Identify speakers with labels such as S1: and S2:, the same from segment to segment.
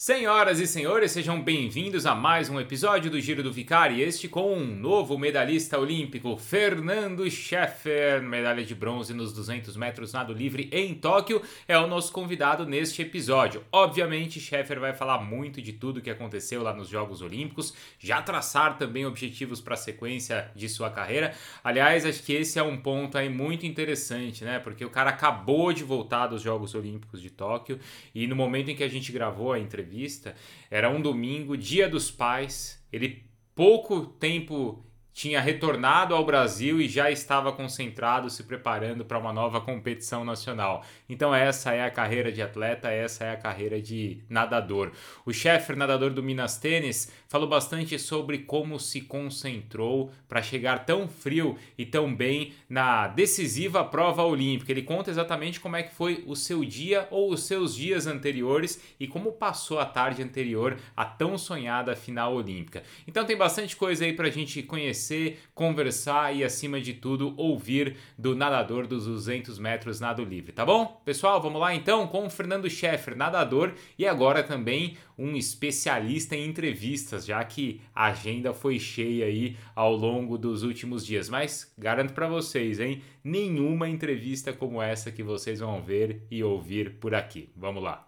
S1: Senhoras e senhores, sejam bem-vindos a mais um episódio do Giro do Vicari, este com um novo medalhista olímpico, Fernando Scheffer, medalha de bronze nos 200 metros nado livre em Tóquio, é o nosso convidado neste episódio. Obviamente, Scheffer vai falar muito de tudo que aconteceu lá nos Jogos Olímpicos, já traçar também objetivos para a sequência de sua carreira. Aliás, acho que esse é um ponto aí muito interessante, né? Porque o cara acabou de voltar dos Jogos Olímpicos de Tóquio e no momento em que a gente gravou a entrevista, entrevista. Era um domingo, dia dos pais. Ele pouco tempo tinha retornado ao Brasil e já estava concentrado, se preparando para uma nova competição nacional. Então, essa é a carreira de atleta, essa é a carreira de nadador. O chefe nadador do Minas Tênis falou bastante sobre como se concentrou para chegar tão frio e tão bem na decisiva prova olímpica. Ele conta exatamente como é que foi o seu dia ou os seus dias anteriores e como passou a tarde anterior à tão sonhada final olímpica. Então, tem bastante coisa aí para a gente conhecer conhecer, conversar e, acima de tudo, ouvir do nadador dos 200 metros nado livre, tá bom? Pessoal, vamos lá então com o Fernando Scheffer, nadador e agora também um especialista em entrevistas, já que a agenda foi cheia aí ao longo dos últimos dias. Mas garanto para vocês, hein? Nenhuma entrevista como essa que vocês vão ver e ouvir por aqui. Vamos lá.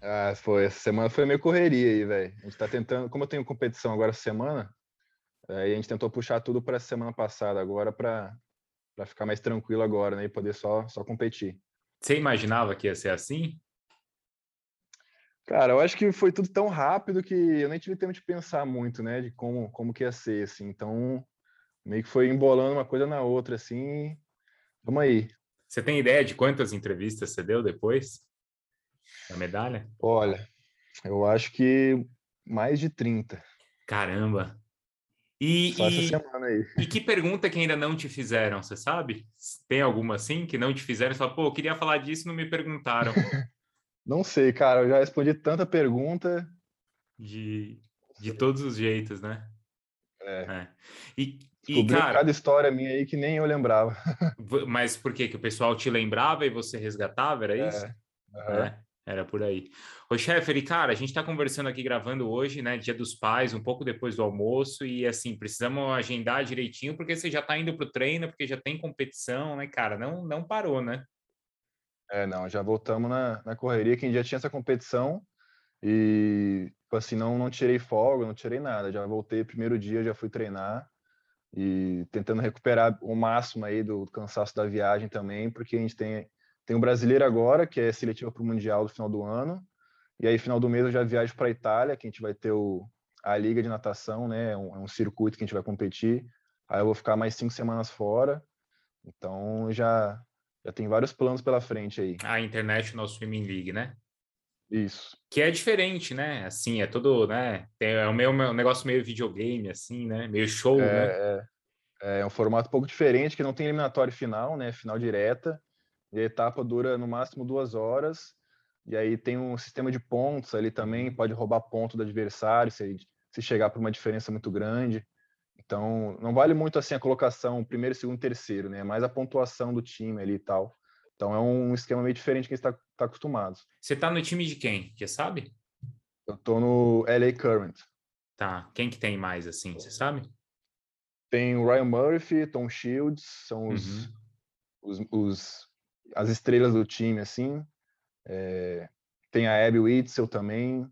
S2: Ah, foi. Essa semana foi meio correria aí, velho. A gente tá tentando, como eu tenho competição agora essa semana, aí a gente tentou puxar tudo para a semana passada agora para para ficar mais tranquilo agora, né, e poder só só competir.
S1: Você imaginava que ia ser assim?
S2: Cara, eu acho que foi tudo tão rápido que eu nem tive tempo de pensar muito, né, de como como que ia ser assim. Então, meio que foi embolando uma coisa na outra assim. Vamos aí.
S1: Você tem ideia de quantas entrevistas você deu depois? A medalha?
S2: Olha, eu acho que mais de 30.
S1: Caramba! E, Só e, essa semana aí. E que pergunta que ainda não te fizeram, você sabe? Tem alguma assim que não te fizeram? Fala, pô, eu queria falar disso e não me perguntaram.
S2: não sei, cara, eu já respondi tanta pergunta.
S1: De, de todos os jeitos, né?
S2: É. é. E, e cara, cada história minha aí que nem eu lembrava.
S1: Mas por quê? Que o pessoal te lembrava e você resgatava, era é. isso? Uhum. É. Era por aí. Ô, chefe, cara, a gente está conversando aqui, gravando hoje, né? Dia dos pais, um pouco depois do almoço, e assim, precisamos agendar direitinho, porque você já está indo para o treino, porque já tem competição, né, cara? Não, não parou, né?
S2: É, não, já voltamos na, na correria, que já tinha essa competição, e tipo assim, não, não tirei folga, não tirei nada. Já voltei primeiro dia, já fui treinar e tentando recuperar o máximo aí do cansaço da viagem também, porque a gente tem tem o brasileiro agora, que é seletivo para o Mundial do final do ano. E aí, final do mês, eu já viajo para a Itália, que a gente vai ter o, a Liga de Natação, né? É um, é um, circuito que a gente vai competir. Aí eu vou ficar mais cinco semanas fora. Então, já, já tem vários planos pela frente aí.
S1: A International Swimming League, né?
S2: Isso.
S1: Que é diferente, né? Assim, é todo, né? É um, meio, um negócio meio videogame, assim, né? Meio show,
S2: é,
S1: né?
S2: É, é um formato um pouco diferente, que não tem eliminatório final, né? Final direta. E a etapa dura no máximo duas horas. E aí tem um sistema de pontos ali também, pode roubar ponto do adversário se, se chegar por uma diferença muito grande. Então, não vale muito assim a colocação primeiro, segundo, terceiro, né? É mais a pontuação do time ali e tal. Então é um esquema meio diferente que a gente está tá acostumado.
S1: Você está no time de quem? Já sabe?
S2: Eu estou no LA Current.
S1: Tá. Quem que tem mais assim, você sabe?
S2: Tem o Ryan Murphy, Tom Shields, são os, uhum. os, os as estrelas do time, assim. É, tem a Abby Witzel também,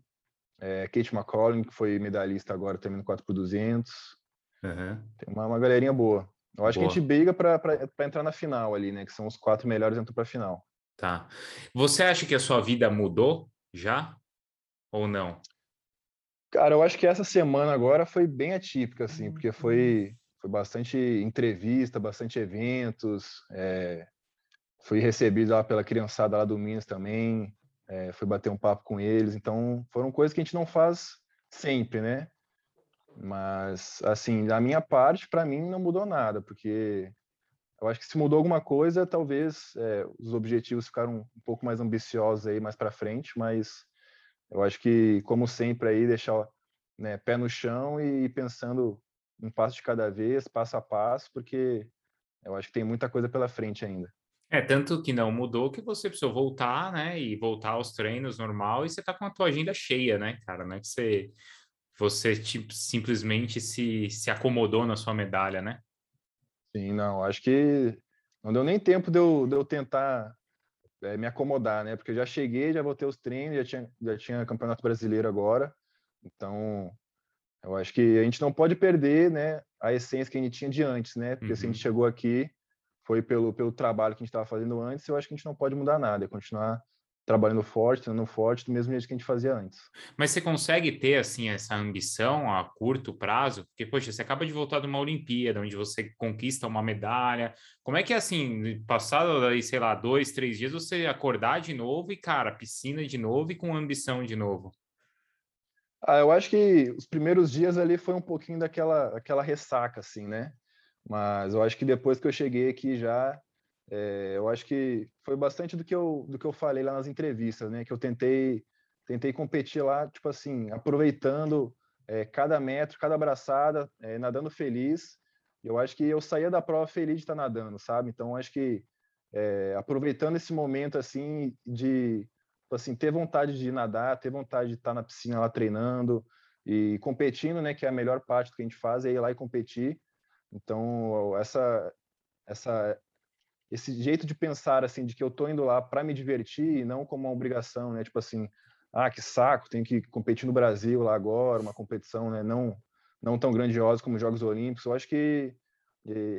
S2: é, Kate McCollum, que foi medalhista agora também no 4 por 200 uhum. Tem uma, uma galerinha boa. Eu acho boa. que a gente briga para entrar na final ali, né? Que são os quatro melhores entram para a final.
S1: Tá. Você acha que a sua vida mudou já? Ou não?
S2: Cara, eu acho que essa semana agora foi bem atípica, assim, porque foi, foi bastante entrevista, bastante eventos, é, fui recebido lá pela criançada lá do Minas também, é, fui bater um papo com eles, então foram coisas que a gente não faz sempre, né? Mas, assim, da minha parte, para mim não mudou nada, porque eu acho que se mudou alguma coisa, talvez é, os objetivos ficaram um pouco mais ambiciosos aí mais para frente, mas eu acho que, como sempre, aí deixar né, pé no chão e pensando um passo de cada vez, passo a passo, porque eu acho que tem muita coisa pela frente ainda.
S1: É, tanto que não mudou que você precisou voltar, né, e voltar aos treinos normal e você tá com a tua agenda cheia, né, cara, não é que você, você tipo, simplesmente se, se acomodou na sua medalha, né?
S2: Sim, não, acho que não deu nem tempo de eu, de eu tentar é, me acomodar, né, porque eu já cheguei, já voltei os treinos, já tinha, já tinha Campeonato Brasileiro agora, então eu acho que a gente não pode perder, né, a essência que a gente tinha de antes, né, porque uhum. se a gente uhum. chegou aqui foi pelo, pelo trabalho que a gente estava fazendo antes, eu acho que a gente não pode mudar nada, é continuar trabalhando forte, treinando forte, do mesmo jeito que a gente fazia antes.
S1: Mas você consegue ter, assim, essa ambição a curto prazo? Porque, poxa, você acaba de voltar de uma Olimpíada, onde você conquista uma medalha. Como é que é, assim, passado aí, sei lá, dois, três dias, você acordar de novo e, cara, piscina de novo e com ambição de novo?
S2: Ah, eu acho que os primeiros dias ali foi um pouquinho daquela aquela ressaca, assim, né? Mas eu acho que depois que eu cheguei aqui já, é, eu acho que foi bastante do que eu do que eu falei lá nas entrevistas, né? Que eu tentei tentei competir lá, tipo assim, aproveitando é, cada metro, cada abraçada, é, nadando feliz. Eu acho que eu saía da prova feliz de estar nadando, sabe? Então acho que aproveitando esse momento assim de tipo assim ter vontade de nadar, ter vontade de estar na piscina lá treinando e competindo, né? Que é a melhor parte do que a gente faz é ir lá e competir. Então, essa, essa, esse jeito de pensar, assim, de que eu tô indo lá para me divertir e não como uma obrigação, né? Tipo assim, ah, que saco, tenho que competir no Brasil lá agora, uma competição, né? Não, não tão grandiosa como os Jogos Olímpicos. Eu acho que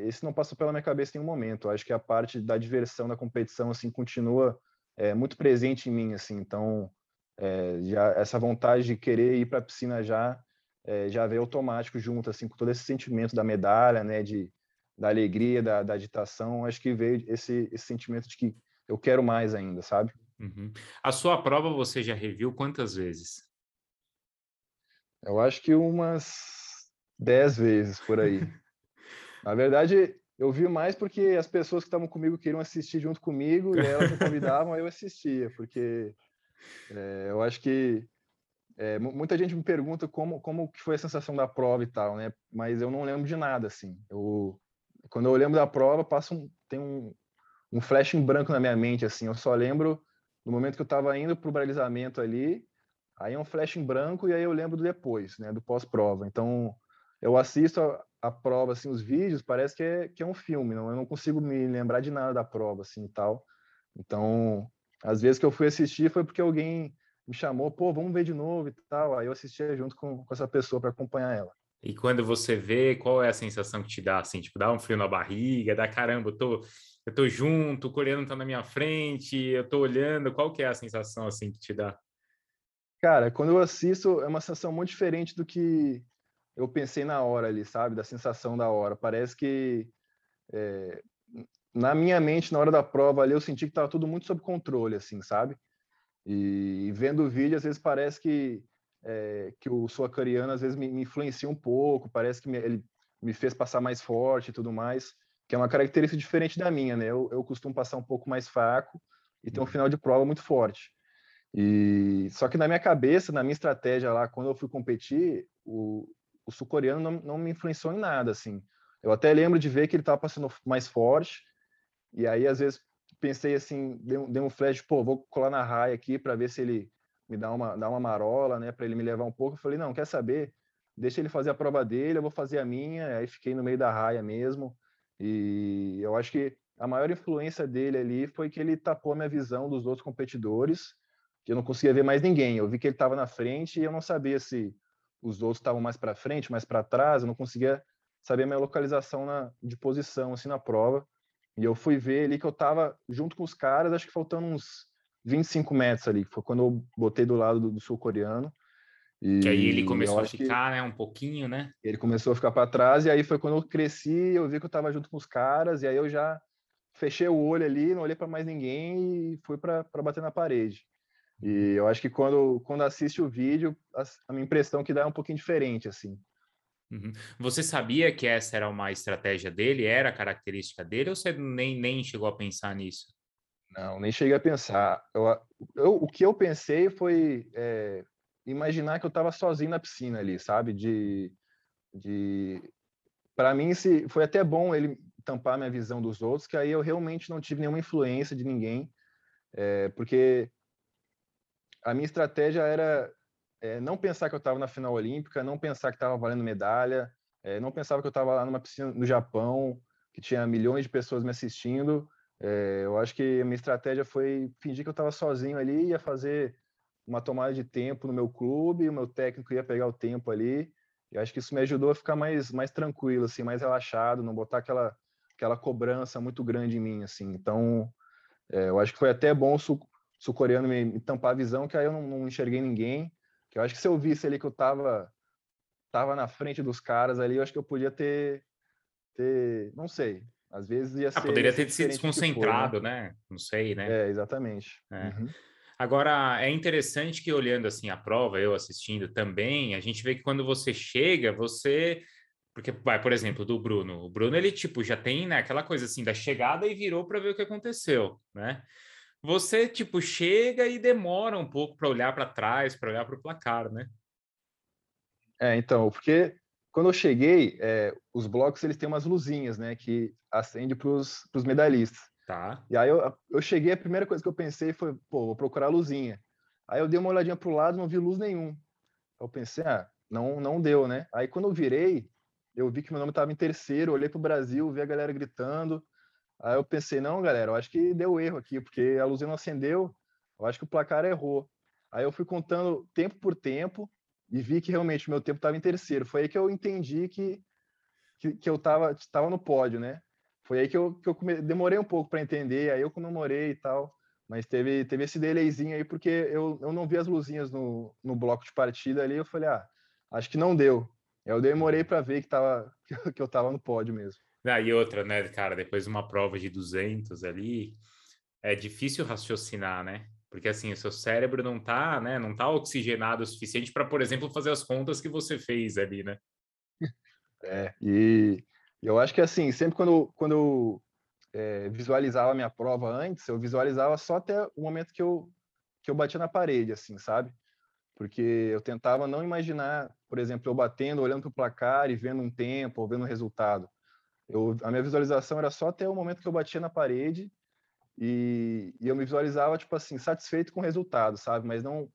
S2: esse não passou pela minha cabeça em nenhum momento. Eu acho que a parte da diversão da competição, assim, continua é, muito presente em mim, assim. Então, é, já essa vontade de querer ir para a piscina já é, já veio automático junto, assim, com todo esse sentimento da medalha, né, de, da alegria, da, da agitação, acho que veio esse, esse sentimento de que eu quero mais ainda, sabe?
S1: Uhum. A sua prova você já reviu quantas vezes?
S2: Eu acho que umas dez vezes por aí. Na verdade, eu vi mais porque as pessoas que estavam comigo queriam assistir junto comigo e elas me convidavam, aí eu assistia, porque é, eu acho que é, muita gente me pergunta como, como que foi a sensação da prova e tal, né? Mas eu não lembro de nada, assim. Eu, quando eu lembro da prova, passa um, tem um, um flash em branco na minha mente, assim. Eu só lembro do momento que eu estava indo para o balizamento ali, aí é um flash em branco e aí eu lembro do depois, né? Do pós-prova. Então, eu assisto a, a, prova, assim, os vídeos, parece que é, que é um filme, não? Eu não consigo me lembrar de nada da prova, assim, e tal. Então, às vezes que eu fui assistir foi porque alguém me chamou, pô, vamos ver de novo e tal. Aí eu assistia junto com, com essa pessoa para acompanhar ela.
S1: E quando você vê, qual é a sensação que te dá, assim, tipo, dá um frio na barriga, dá caramba, eu tô, eu tô junto, o coreano tá na minha frente, eu tô olhando, qual que é a sensação, assim, que te dá?
S2: Cara, quando eu assisto, é uma sensação muito diferente do que eu pensei na hora ali, sabe? Da sensação da hora. Parece que é, na minha mente, na hora da prova ali, eu senti que tava tudo muito sob controle, assim, sabe? E, vendo o vídeo, às vezes parece que, é, que o sul-coreano às vezes me, me, influencia um pouco, parece que me, ele me fez passar mais forte e tudo mais, que é uma característica diferente da minha, né? Eu, eu costumo passar um pouco mais fraco e ter um uhum. final de prova muito forte. E só que na minha cabeça, na minha estratégia lá, quando eu fui competir, o, o sul-coreano não, não me influenciou em nada, assim. Eu até lembro de ver que ele estava passando mais forte, e aí às vezes pensei assim, dei um, dei um flash, pô, vou colar na raia aqui para ver se ele me dá uma, dá uma marola, né, para ele me levar um pouco. Eu falei, não, quer saber? Deixa ele fazer a prova dele, eu vou fazer a minha. Aí fiquei no meio da raia mesmo. E eu acho que a maior influência dele ali foi que ele tapou a minha visão dos outros competidores, que eu não conseguia ver mais ninguém. Eu vi que ele estava na frente e eu não sabia se os outros estavam mais para frente, mais para trás, eu não conseguia saber a minha localização na, de posição assim na prova. E eu fui ver ali que eu tava junto com os caras, acho que faltando uns 25 metros ali, foi quando eu botei do lado do, do sul-coreano.
S1: E que aí ele começou a ficar, né, um pouquinho, né?
S2: Ele começou a ficar para trás, e aí foi quando eu cresci, eu vi que eu tava junto com os caras, e aí eu já fechei o olho ali, não olhei para mais ninguém e fui para bater na parede. E eu acho que quando, quando assiste o vídeo, a, a minha impressão que dá é um pouquinho diferente, assim.
S1: Uhum. Você sabia que essa era uma estratégia dele, era característica dele, ou você nem, nem chegou a pensar nisso?
S2: Não, nem cheguei a pensar. Eu, eu, o que eu pensei foi é, imaginar que eu estava sozinho na piscina ali, sabe? De, de para mim se foi até bom ele tampar minha visão dos outros, que aí eu realmente não tive nenhuma influência de ninguém, é, porque a minha estratégia era é, não pensar que eu estava na final olímpica, não pensar que estava valendo medalha, é, não pensava que eu estava lá numa piscina no Japão, que tinha milhões de pessoas me assistindo. É, eu acho que a minha estratégia foi fingir que eu estava sozinho ali, ia fazer uma tomada de tempo no meu clube, o meu técnico ia pegar o tempo ali. E acho que isso me ajudou a ficar mais, mais tranquilo, assim, mais relaxado, não botar aquela, aquela cobrança muito grande em mim, assim. Então, é, eu acho que foi até bom o sul-coreano me, me, tampar a visão, que aí eu não, não, enxerguei ninguém. Que eu acho que se eu visse ali que eu tava, tava na frente dos caras ali, eu acho que eu podia ter, ter não sei, às vezes ia ah, ser. Ah,
S1: poderia ter sido desconcentrado, for, né? né? Não sei, né?
S2: É, exatamente. É. Uhum.
S1: Agora, é interessante que olhando assim a prova, eu assistindo também, a gente vê que quando você chega, você. Porque, vai, por exemplo, do Bruno. O Bruno, ele, tipo, já tem né, aquela coisa assim da chegada e virou para ver o que aconteceu, né? Você, tipo, chega e demora um pouco para olhar para trás, para olhar para o placar, né?
S2: É, então, porque quando eu cheguei, é, os blocos eles têm umas luzinhas, né, que acende para os medalhistas.
S1: Tá.
S2: E aí eu, eu cheguei, a primeira coisa que eu pensei foi, pô, vou procurar a luzinha. Aí eu dei uma olhadinha pro lado, não vi luz nenhum. Eu pensei, ah, não, não deu, né? Aí quando eu virei, eu vi que meu nome estava em terceiro, olhei pro Brasil, vi a galera gritando. Aí eu pensei, não, galera, eu acho que deu erro aqui, porque a luzinha não acendeu, eu acho que o placar errou. Aí eu fui contando tempo por tempo e vi que realmente o meu tempo estava em terceiro. Foi aí que eu entendi que, que, que eu estava tava no pódio, né? Foi aí que eu, que eu come... demorei um pouco para entender, aí eu comemorei e tal. Mas teve, teve esse delayzinho aí, porque eu, eu não vi as luzinhas no, no bloco de partida ali. Eu falei, ah, acho que não deu. Eu demorei para ver que, tava, que eu tava no pódio mesmo.
S1: Ah, e outra, né, cara, depois de uma prova de 200 ali, é difícil raciocinar, né? Porque assim, o seu cérebro não tá, né, não tá oxigenado o suficiente para, por exemplo, fazer as contas que você fez ali, né?
S2: É, e eu acho que assim, sempre quando, quando eu é, visualizava a minha prova antes, eu visualizava só até o momento que eu, que eu batia na parede, assim, sabe? Porque eu tentava não imaginar, por exemplo, eu batendo, olhando para o placar e vendo um tempo, ou vendo um resultado. Eu, a minha visualização era só até o momento que eu batia na parede e, e eu me visualizava, tipo assim, satisfeito com o resultado, sabe? Mas não,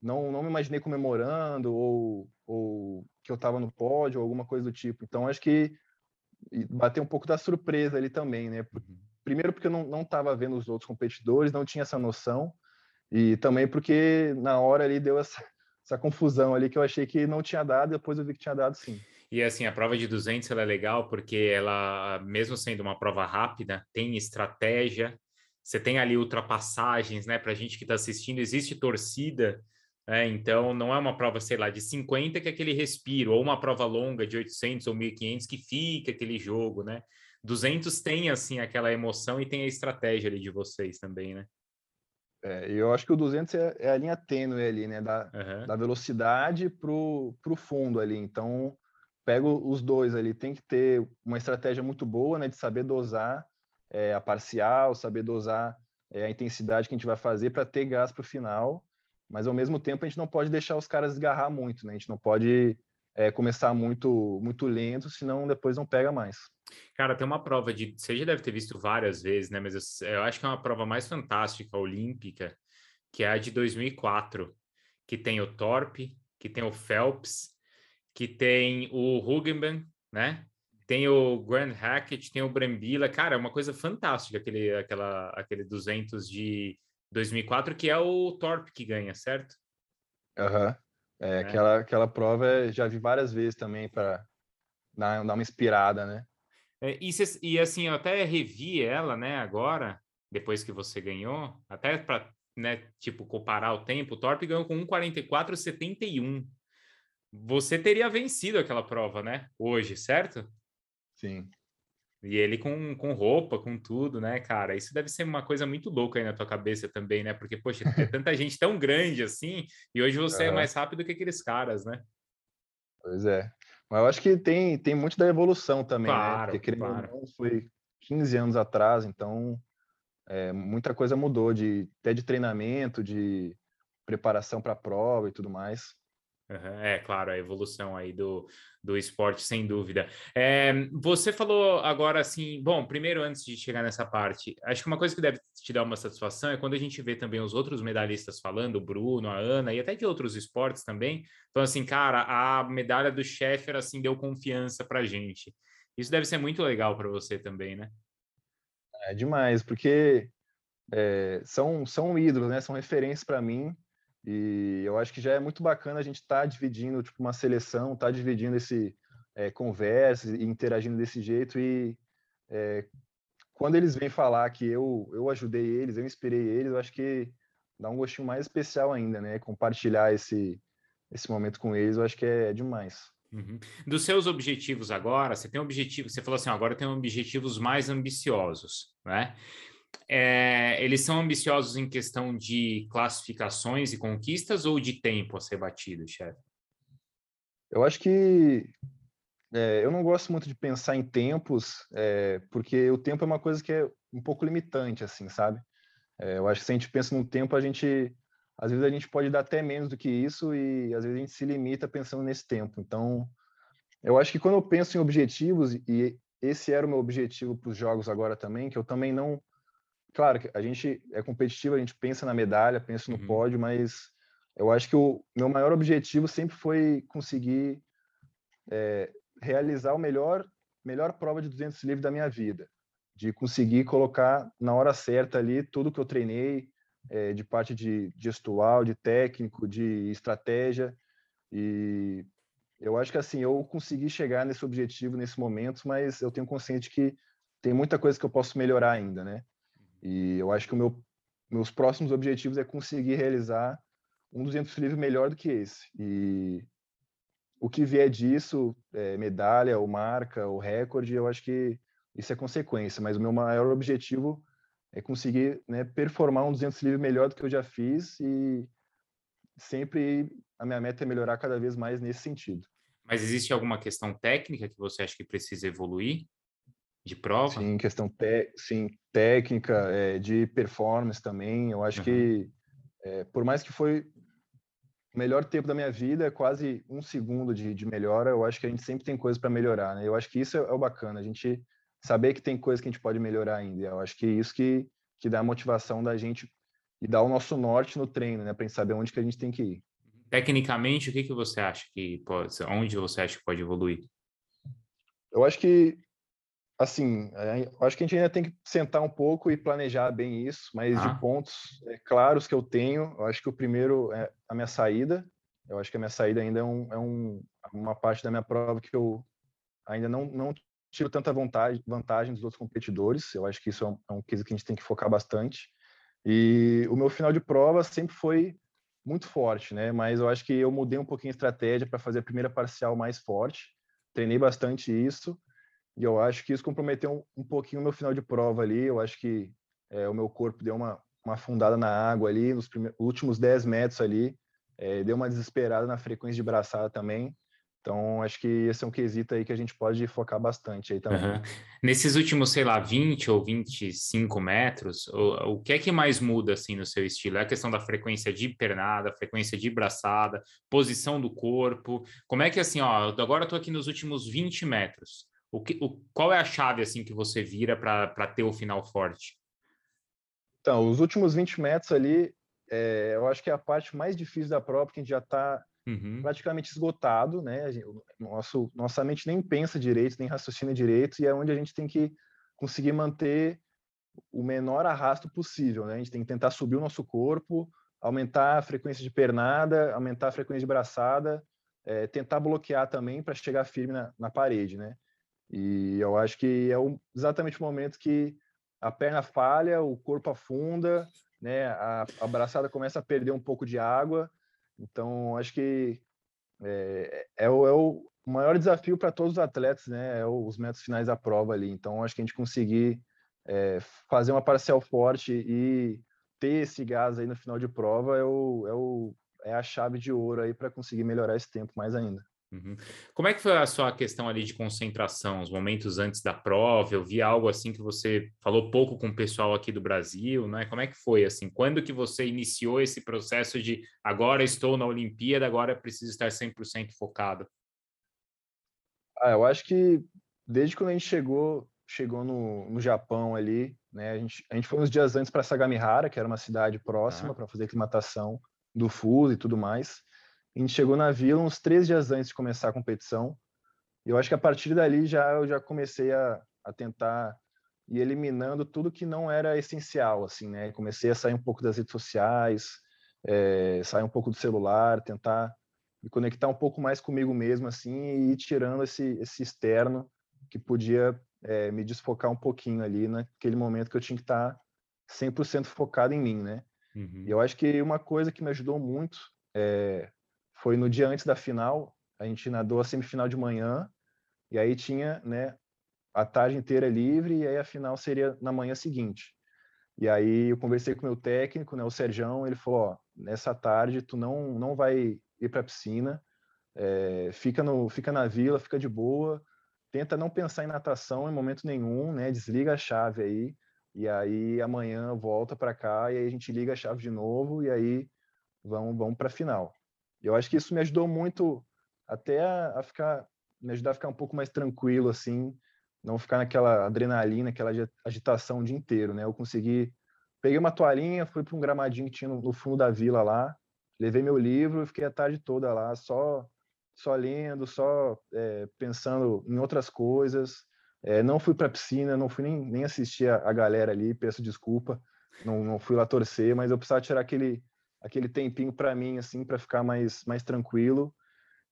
S2: não, não me imaginei comemorando ou, ou que eu estava no pódio ou alguma coisa do tipo. Então, acho que bater um pouco da surpresa ali também, né? Uhum. Primeiro porque eu não estava vendo os outros competidores, não tinha essa noção, e também porque na hora ali deu essa, essa confusão ali que eu achei que não tinha dado, e depois eu vi que tinha dado sim.
S1: E assim, a prova de 200 ela é legal porque ela, mesmo sendo uma prova rápida, tem estratégia, você tem ali ultrapassagens, né? Para a gente que está assistindo, existe torcida, é, então, não é uma prova, sei lá, de 50 que é aquele respiro, ou uma prova longa de 800 ou 1500 que fica aquele jogo, né? 200 tem, assim, aquela emoção e tem a estratégia ali de vocês também, né?
S2: É, eu acho que o 200 é, é a linha tênue ali, né? Da, uhum. da velocidade pro, pro fundo ali. Então, pego os dois ali. Tem que ter uma estratégia muito boa, né? De saber dosar é, a parcial, saber dosar é, a intensidade que a gente vai fazer para ter gás para o final mas ao mesmo tempo a gente não pode deixar os caras esgarrar muito, né? A gente não pode é, começar muito muito lento, senão depois não pega mais.
S1: Cara, tem uma prova de. Você já deve ter visto várias vezes, né? Mas eu, eu acho que é uma prova mais fantástica, olímpica, que é a de 2004, que tem o Torpe, que tem o Phelps, que tem o Hugenben, né? Tem o Grant Hackett, tem o Brambila. Cara, é uma coisa fantástica aquele, aquela, aquele 200 de 2004, que é o Torp que ganha, certo?
S2: Aham. Uhum. É, é, Aquela, aquela prova já vi várias vezes também para dar, dar uma inspirada, né?
S1: É, e, cê, e assim, eu até revi ela, né, agora, depois que você ganhou, até para, né, tipo, comparar o tempo, o Torp ganhou com 1,44,71. Você teria vencido aquela prova, né, hoje, certo?
S2: Sim.
S1: E ele com, com roupa, com tudo, né, cara? Isso deve ser uma coisa muito louca aí na tua cabeça também, né? Porque, poxa, tem tanta gente tão grande assim, e hoje você uhum. é mais rápido que aqueles caras, né?
S2: Pois é. Mas eu acho que tem, tem muito da evolução também, né? claro, né? Porque claro. não, foi 15 anos atrás, então é, muita coisa mudou, de, até de treinamento, de preparação para a prova e tudo mais.
S1: É, claro, a evolução aí do, do esporte, sem dúvida. É, você falou agora assim, bom, primeiro antes de chegar nessa parte, acho que uma coisa que deve te dar uma satisfação é quando a gente vê também os outros medalhistas falando, o Bruno, a Ana e até de outros esportes também, então assim, cara, a medalha do Sheffer assim deu confiança pra gente. Isso deve ser muito legal para você também, né?
S2: É demais, porque é, são, são ídolos, né? São referências para mim e eu acho que já é muito bacana a gente estar tá dividindo tipo uma seleção, estar tá dividindo esse é, conversa e interagindo desse jeito e é, quando eles vêm falar que eu eu ajudei eles, eu inspirei eles, eu acho que dá um gostinho mais especial ainda, né? Compartilhar esse esse momento com eles, eu acho que é, demais.
S1: Uhum. Dos seus objetivos agora, você tem objetivo, você falou assim, agora tem objetivos mais ambiciosos, né? É, eles são ambiciosos em questão de classificações e conquistas ou de tempo a ser batido, chefe?
S2: Eu acho que é, eu não gosto muito de pensar em tempos, é, porque o tempo é uma coisa que é um pouco limitante, assim, sabe? É, eu acho que se a gente pensa no tempo, a gente às vezes a gente pode dar até menos do que isso e às vezes a gente se limita pensando nesse tempo. Então, eu acho que quando eu penso em objetivos e esse era o meu objetivo para os jogos agora também, que eu também não claro que a gente é competitivo, a gente pensa na medalha, pensa no uhum. pódio, mas eu acho que o meu maior objetivo sempre foi conseguir é, realizar o melhor melhor prova de 200 livres da minha vida, de conseguir colocar na hora certa ali tudo que eu treinei, é, de parte de gestual, de técnico, de estratégia e eu acho que assim eu consegui chegar nesse objetivo nesse momento, mas eu tenho consciente que tem muita coisa que eu posso melhorar ainda, né? E eu acho que o meu, meus próximos objetivos é conseguir realizar um 200 livre melhor do que esse. E o que vier disso, é, medalha, ou marca, ou recorde, eu acho que isso é consequência. Mas o meu maior objetivo é conseguir né, performar um 200 livre melhor do que eu já fiz e sempre a minha meta é melhorar cada vez mais nesse sentido.
S1: Mas existe alguma questão técnica que você acha que precisa evoluir? De prova?
S2: Sim, questão te, sim, técnica, é, de performance também. Eu acho uhum. que, é, por mais que foi o melhor tempo da minha vida, quase um segundo de, de melhora, eu acho que a gente sempre tem coisa para melhorar, né? Eu acho que isso é, é, o bacana, a gente saber que tem coisa que a gente pode melhorar ainda. Eu acho que é isso que, que dá a motivação da gente e dá o nosso norte no treino, né? Para gente saber onde que a gente tem que ir.
S1: Tecnicamente, o que, que você acha que pode, onde você acha que pode evoluir?
S2: Eu acho que assim, eu acho que a gente ainda tem que sentar um pouco e planejar bem isso, mas ah. de pontos é, claros que eu tenho, eu acho que o primeiro é a minha saída. Eu acho que a minha saída ainda é, um, é um, uma parte da minha prova que eu ainda não, não tiro tanta vantagem, vantagem dos outros competidores. Eu acho que isso é um, é um quesito que a gente tem que focar bastante. E o meu final de prova sempre foi muito forte, né? Mas eu acho que eu mudei um pouquinho a estratégia para fazer a primeira parcial mais forte. Treinei bastante isso e eu acho que isso comprometeu um, um pouquinho o meu final de prova ali. Eu acho que é, o meu corpo deu uma, uma afundada na água ali, nos primeiros, últimos 10 metros ali. É, deu uma desesperada na frequência de braçada também. Então, acho que esse é um quesito aí que a gente pode focar bastante aí também. Uhum.
S1: Nesses últimos, sei lá, 20 ou 25 metros, o, o que é que mais muda, assim, no seu estilo? É a questão da frequência de pernada, frequência de braçada, posição do corpo. Como é que, assim, ó, agora eu tô aqui nos últimos 20 metros. O que, o, qual é a chave assim que você vira para ter o final forte?
S2: Então, os últimos 20 metros ali, é, eu acho que é a parte mais difícil da prova, porque a gente já está uhum. praticamente esgotado, né? Gente, nosso, nossa mente nem pensa direito, nem raciocina direito, e é onde a gente tem que conseguir manter o menor arrasto possível, né? A gente tem que tentar subir o nosso corpo, aumentar a frequência de pernada, aumentar a frequência de braçada, é, tentar bloquear também para chegar firme na, na parede, né? E eu acho que é exatamente o momento que a perna falha, o corpo afunda, né? A, a braçada começa a perder um pouco de água. Então, acho que é, é, o, é o maior desafio para todos os atletas, né? É os metros finais da prova ali. Então, acho que a gente conseguir é, fazer uma parcial forte e ter esse gás aí no final de prova é, o, é, o, é a chave de ouro aí para conseguir melhorar esse tempo mais ainda.
S1: Uhum. Como é que foi a sua questão ali de concentração, os momentos antes da prova? Eu vi algo assim que você falou pouco com o pessoal aqui do Brasil, né? Como é que foi assim? Quando que você iniciou esse processo de agora estou na Olimpíada, agora preciso estar 100% focado?
S2: Ah, eu acho que desde quando a gente chegou, chegou no, no Japão ali, né? A gente, a gente foi uns dias antes para Sagamihara, que era uma cidade próxima, ah. para fazer aclimatação do fuso e tudo mais. A gente chegou na vila uns três dias antes de começar a competição. E eu acho que a partir dali já eu já comecei a, a tentar ir eliminando tudo que não era essencial, assim, né? Comecei a sair um pouco das redes sociais, é, sair um pouco do celular, tentar me conectar um pouco mais comigo mesmo, assim, e ir tirando esse, esse externo que podia é, me desfocar um pouquinho ali naquele momento que eu tinha que estar 100% focado em mim, né? Uhum. E eu acho que uma coisa que me ajudou muito é, foi no dia antes da final, a gente nadou a semifinal de manhã, e aí tinha, né, a tarde inteira livre, e aí a final seria na manhã seguinte. E aí eu conversei com o meu técnico, né, o Serjão, ele falou, ó, nessa tarde tu não, não vai ir para a piscina, é, fica, no, fica na vila, fica de boa, tenta não pensar em natação em momento nenhum, né, desliga a chave aí, e aí amanhã volta para cá, e aí a gente liga a chave de novo, e aí vamos, vamos para a final. Eu acho que isso me ajudou muito até a, a, ficar, me ajudar a ficar um pouco mais tranquilo, assim, não ficar naquela adrenalina, aquela agitação o dia inteiro, né? Eu consegui, peguei uma toalhinha, fui para um gramadinho que tinha no, no, fundo da vila lá, levei meu livro e fiquei a tarde toda lá, só, só lendo, só é, pensando em outras coisas. É, não fui para piscina, não fui nem, nem assistir a, a galera ali, peço desculpa, não, não fui lá torcer, mas eu precisava tirar aquele aquele tempinho para mim, assim, para ficar mais, mais tranquilo.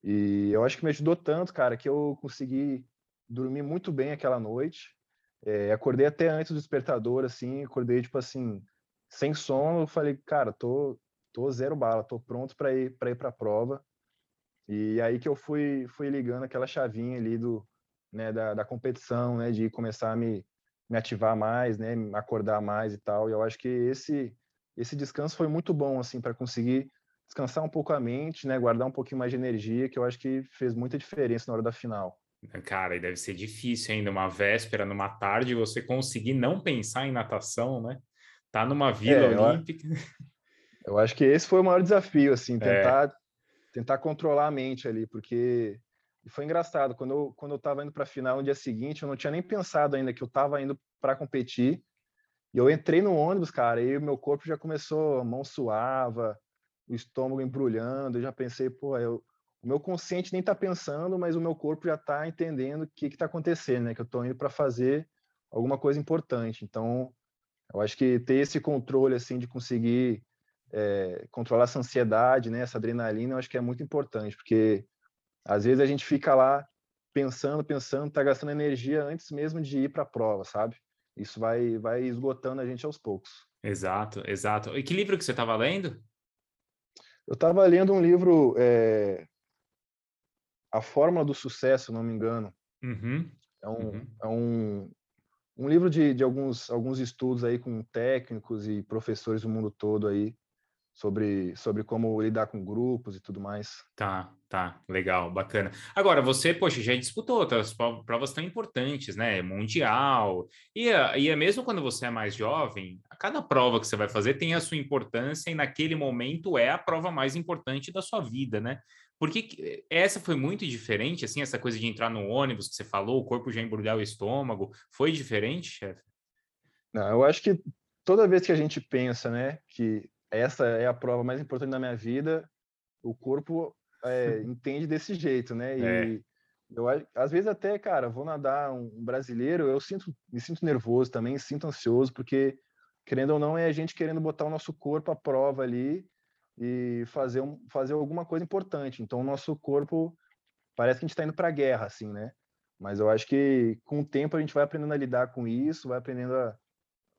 S2: E eu acho que me ajudou tanto, cara, que eu consegui dormir muito bem aquela noite. É, acordei até antes do despertador, assim, acordei, tipo assim, sem sono. Falei, cara, tô, tô zero bala, tô pronto para ir para ir para a prova. E aí que eu fui, fui ligando aquela chavinha ali do, né, da, da competição, né, de começar a me, me ativar mais, né, me acordar mais e tal. E eu acho que esse esse descanso foi muito bom assim para conseguir descansar um pouco a mente, né, guardar um pouquinho mais de energia, que eu acho que fez muita diferença na hora da final.
S1: Cara, e deve ser difícil ainda uma véspera, numa tarde, você conseguir não pensar em natação, né? Tá numa vila é, olímpica.
S2: Eu, eu, acho que esse foi o maior desafio, assim, é. tentar é. tentar controlar a mente ali, porque foi engraçado quando eu quando eu estava indo para a final no dia seguinte, eu não tinha nem pensado ainda que eu estava indo para competir e eu entrei no ônibus, cara, e o meu corpo já começou, a mão suava, o estômago embrulhando, eu já pensei, pô, eu, o meu consciente nem tá pensando, mas o meu corpo já tá entendendo o que que tá acontecendo, né? Que eu tô indo para fazer alguma coisa importante. Então, eu acho que ter esse controle, assim, de conseguir é, controlar essa ansiedade, né? Essa adrenalina, eu acho que é muito importante, porque às vezes a gente fica lá pensando, pensando, tá gastando energia antes mesmo de ir para a prova, sabe? Isso vai, vai esgotando a gente aos poucos.
S1: Exato, exato. E que livro que você estava lendo?
S2: Eu estava lendo um livro, é... A Fórmula do Sucesso, não me engano. Uhum. É, um, uhum. é um, um livro de, de alguns, alguns estudos aí com técnicos e professores do mundo todo aí sobre, sobre como lidar com grupos e tudo mais.
S1: Tá, tá, legal, bacana. Agora, você, poxa, já disputou outras provas tão importantes, né? Mundial. E, e é mesmo quando você é mais jovem, a cada prova que você vai fazer tem a sua importância e naquele momento é a prova mais importante da sua vida, né? Porque essa foi muito diferente, assim, essa coisa de entrar no ônibus que você falou, o corpo já embrulhar o estômago, foi diferente, chefe?
S2: Não, eu acho que toda vez que a gente pensa, né, que essa é a prova mais importante da minha vida, o corpo é, entende desse jeito, né? E é. eu às vezes até, cara, vou nadar um brasileiro, eu sinto, me sinto nervoso também, sinto ansioso, porque querendo ou não é a gente querendo botar o nosso corpo à prova ali e fazer, um, fazer alguma coisa importante. Então o nosso corpo parece que a gente está indo para a guerra, assim, né? Mas eu acho que com o tempo a gente vai aprendendo a lidar com isso, vai aprendendo a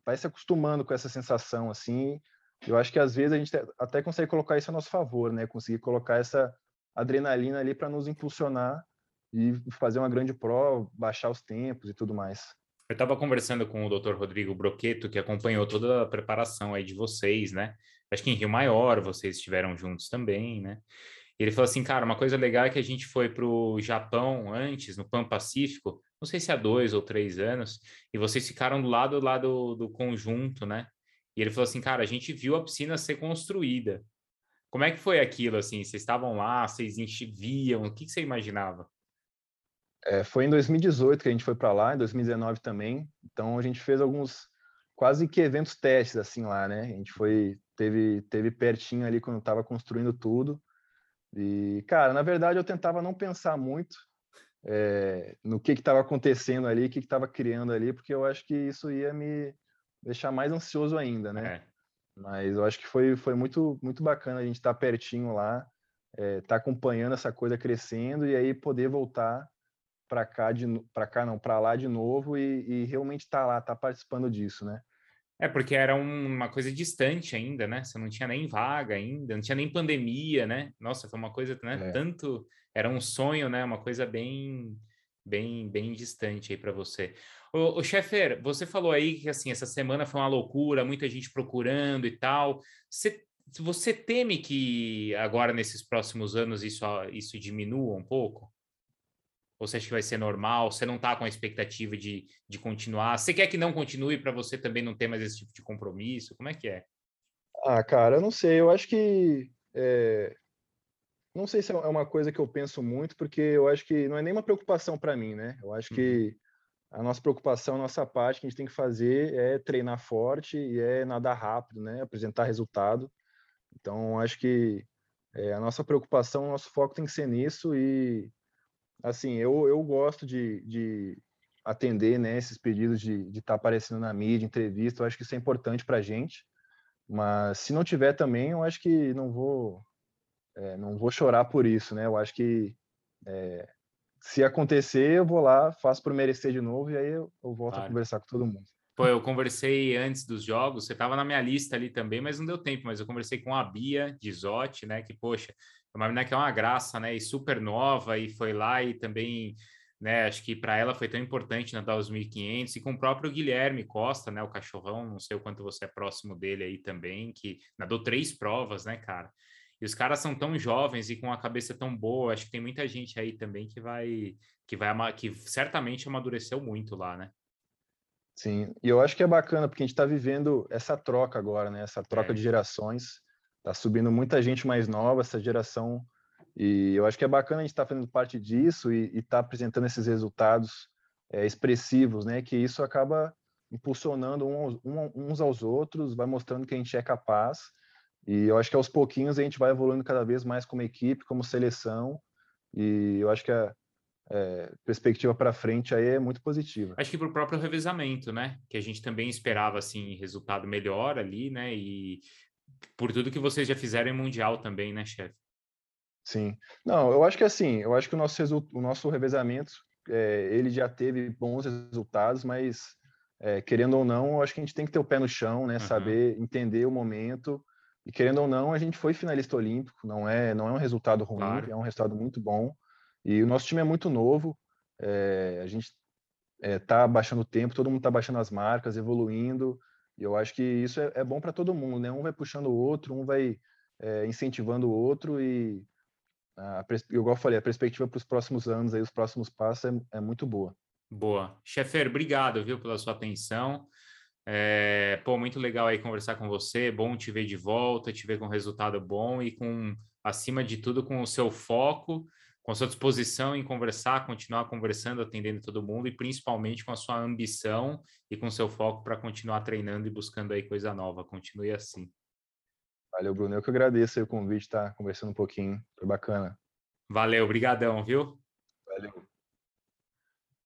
S2: vai se acostumando com essa sensação assim eu acho que às vezes a gente até consegue colocar isso a nosso favor, né? Conseguir colocar essa adrenalina ali para nos impulsionar e fazer uma grande prova, baixar os tempos e tudo mais.
S1: Eu estava conversando com o Dr. Rodrigo Broqueto, que acompanhou toda a preparação aí de vocês, né? Acho que em Rio Maior vocês estiveram juntos também, né? ele falou assim, cara, uma coisa legal é que a gente foi para o Japão antes, no Pan Pacífico, não sei se há dois ou três anos, e vocês ficaram do lado do, do conjunto, né? E ele falou assim, cara, a gente viu a piscina ser construída. Como é que foi aquilo, assim? Vocês estavam lá, vocês viam, o que, que você imaginava?
S2: É, foi em 2018 que a gente foi para lá, em 2019 também. Então a gente fez alguns quase que eventos testes assim lá, né? A gente foi teve teve pertinho ali quando estava construindo tudo. E cara, na verdade eu tentava não pensar muito é, no que estava acontecendo ali, o que estava criando ali, porque eu acho que isso ia me deixar mais ansioso ainda, né? É. Mas eu acho que foi, foi muito, muito bacana a gente estar tá pertinho lá, estar é, tá acompanhando essa coisa crescendo e aí poder voltar para cá de para cá não para lá de novo e, e realmente estar tá lá estar tá participando disso né
S1: é porque era uma coisa distante ainda né você não tinha nem vaga ainda não tinha nem pandemia né nossa foi uma coisa né é. tanto era um sonho né uma coisa bem bem bem distante aí para você o, o Schaeffer, você falou aí que assim essa semana foi uma loucura muita gente procurando e tal você você teme que agora nesses próximos anos isso isso diminua um pouco ou você acha que vai ser normal? Você não está com a expectativa de, de continuar? Você quer que não continue para você também não ter mais esse tipo de compromisso? Como é que é?
S2: Ah, cara, eu não sei. Eu acho que. É... Não sei se é uma coisa que eu penso muito, porque eu acho que não é nenhuma preocupação para mim, né? Eu acho uhum. que a nossa preocupação, a nossa parte que a gente tem que fazer é treinar forte e é nadar rápido, né? Apresentar resultado. Então, acho que é, a nossa preocupação, o nosso foco tem que ser nisso e assim, eu, eu gosto de, de atender né, esses pedidos de estar tá aparecendo na mídia, entrevista, eu acho que isso é importante para a gente. Mas se não tiver também, eu acho que não vou é, não vou chorar por isso, né? Eu acho que é, se acontecer, eu vou lá, faço por merecer de novo e aí eu, eu volto claro. a conversar com todo mundo.
S1: Pô, eu conversei antes dos jogos, você estava na minha lista ali também, mas não deu tempo. Mas eu conversei com a Bia de Zotti, né? Que, poxa, é uma menina que é uma graça, né? E super nova, e foi lá e também, né? Acho que para ela foi tão importante nadar os 1.500 e com o próprio Guilherme Costa, né? O cachorrão, não sei o quanto você é próximo dele aí também, que nadou três provas, né, cara? E os caras são tão jovens e com a cabeça tão boa, acho que tem muita gente aí também que vai, que vai, que certamente amadureceu muito lá, né?
S2: Sim, e eu acho que é bacana porque a gente está vivendo essa troca agora, né? Essa troca é. de gerações Tá subindo muita gente mais nova, essa geração, e eu acho que é bacana a gente estar tá fazendo parte disso e estar tá apresentando esses resultados é, expressivos, né? Que isso acaba impulsionando um, um, uns aos outros, vai mostrando que a gente é capaz. E eu acho que aos pouquinhos a gente vai evoluindo cada vez mais como equipe, como seleção. E eu acho que a é, perspectiva para frente aí é muito positiva.
S1: Acho que para o próprio revezamento, né? Que a gente também esperava assim resultado melhor ali, né? E por tudo que vocês já fizeram em Mundial também, né, chefe?
S2: Sim. Não, eu acho que assim, eu acho que o nosso, o nosso revezamento, é, ele já teve bons resultados, mas é, querendo ou não, eu acho que a gente tem que ter o pé no chão, né? Uhum. Saber entender o momento. E querendo ou não, a gente foi finalista olímpico, não é, não é um resultado ruim, claro. é um resultado muito bom. E o nosso time é muito novo, é, a gente está baixando o tempo, todo mundo está baixando as marcas, evoluindo. E eu acho que isso é, é bom para todo mundo, né? Um vai puxando o outro, um vai é, incentivando o outro e, a, igual eu falei, a perspectiva para os próximos anos, aí, os próximos passos é, é muito boa.
S1: Boa. Chefer, obrigado, viu, pela sua atenção. É, pô, muito legal aí conversar com você, bom te ver de volta, te ver com resultado bom e com, acima de tudo, com o seu foco com a sua disposição em conversar, continuar conversando, atendendo todo mundo e principalmente com a sua ambição e com seu foco para continuar treinando e buscando aí coisa nova. Continue assim.
S2: Valeu, Bruno. Eu que agradeço o convite, tá conversando um pouquinho. Foi bacana.
S1: Valeu, brigadão, viu?
S2: Valeu.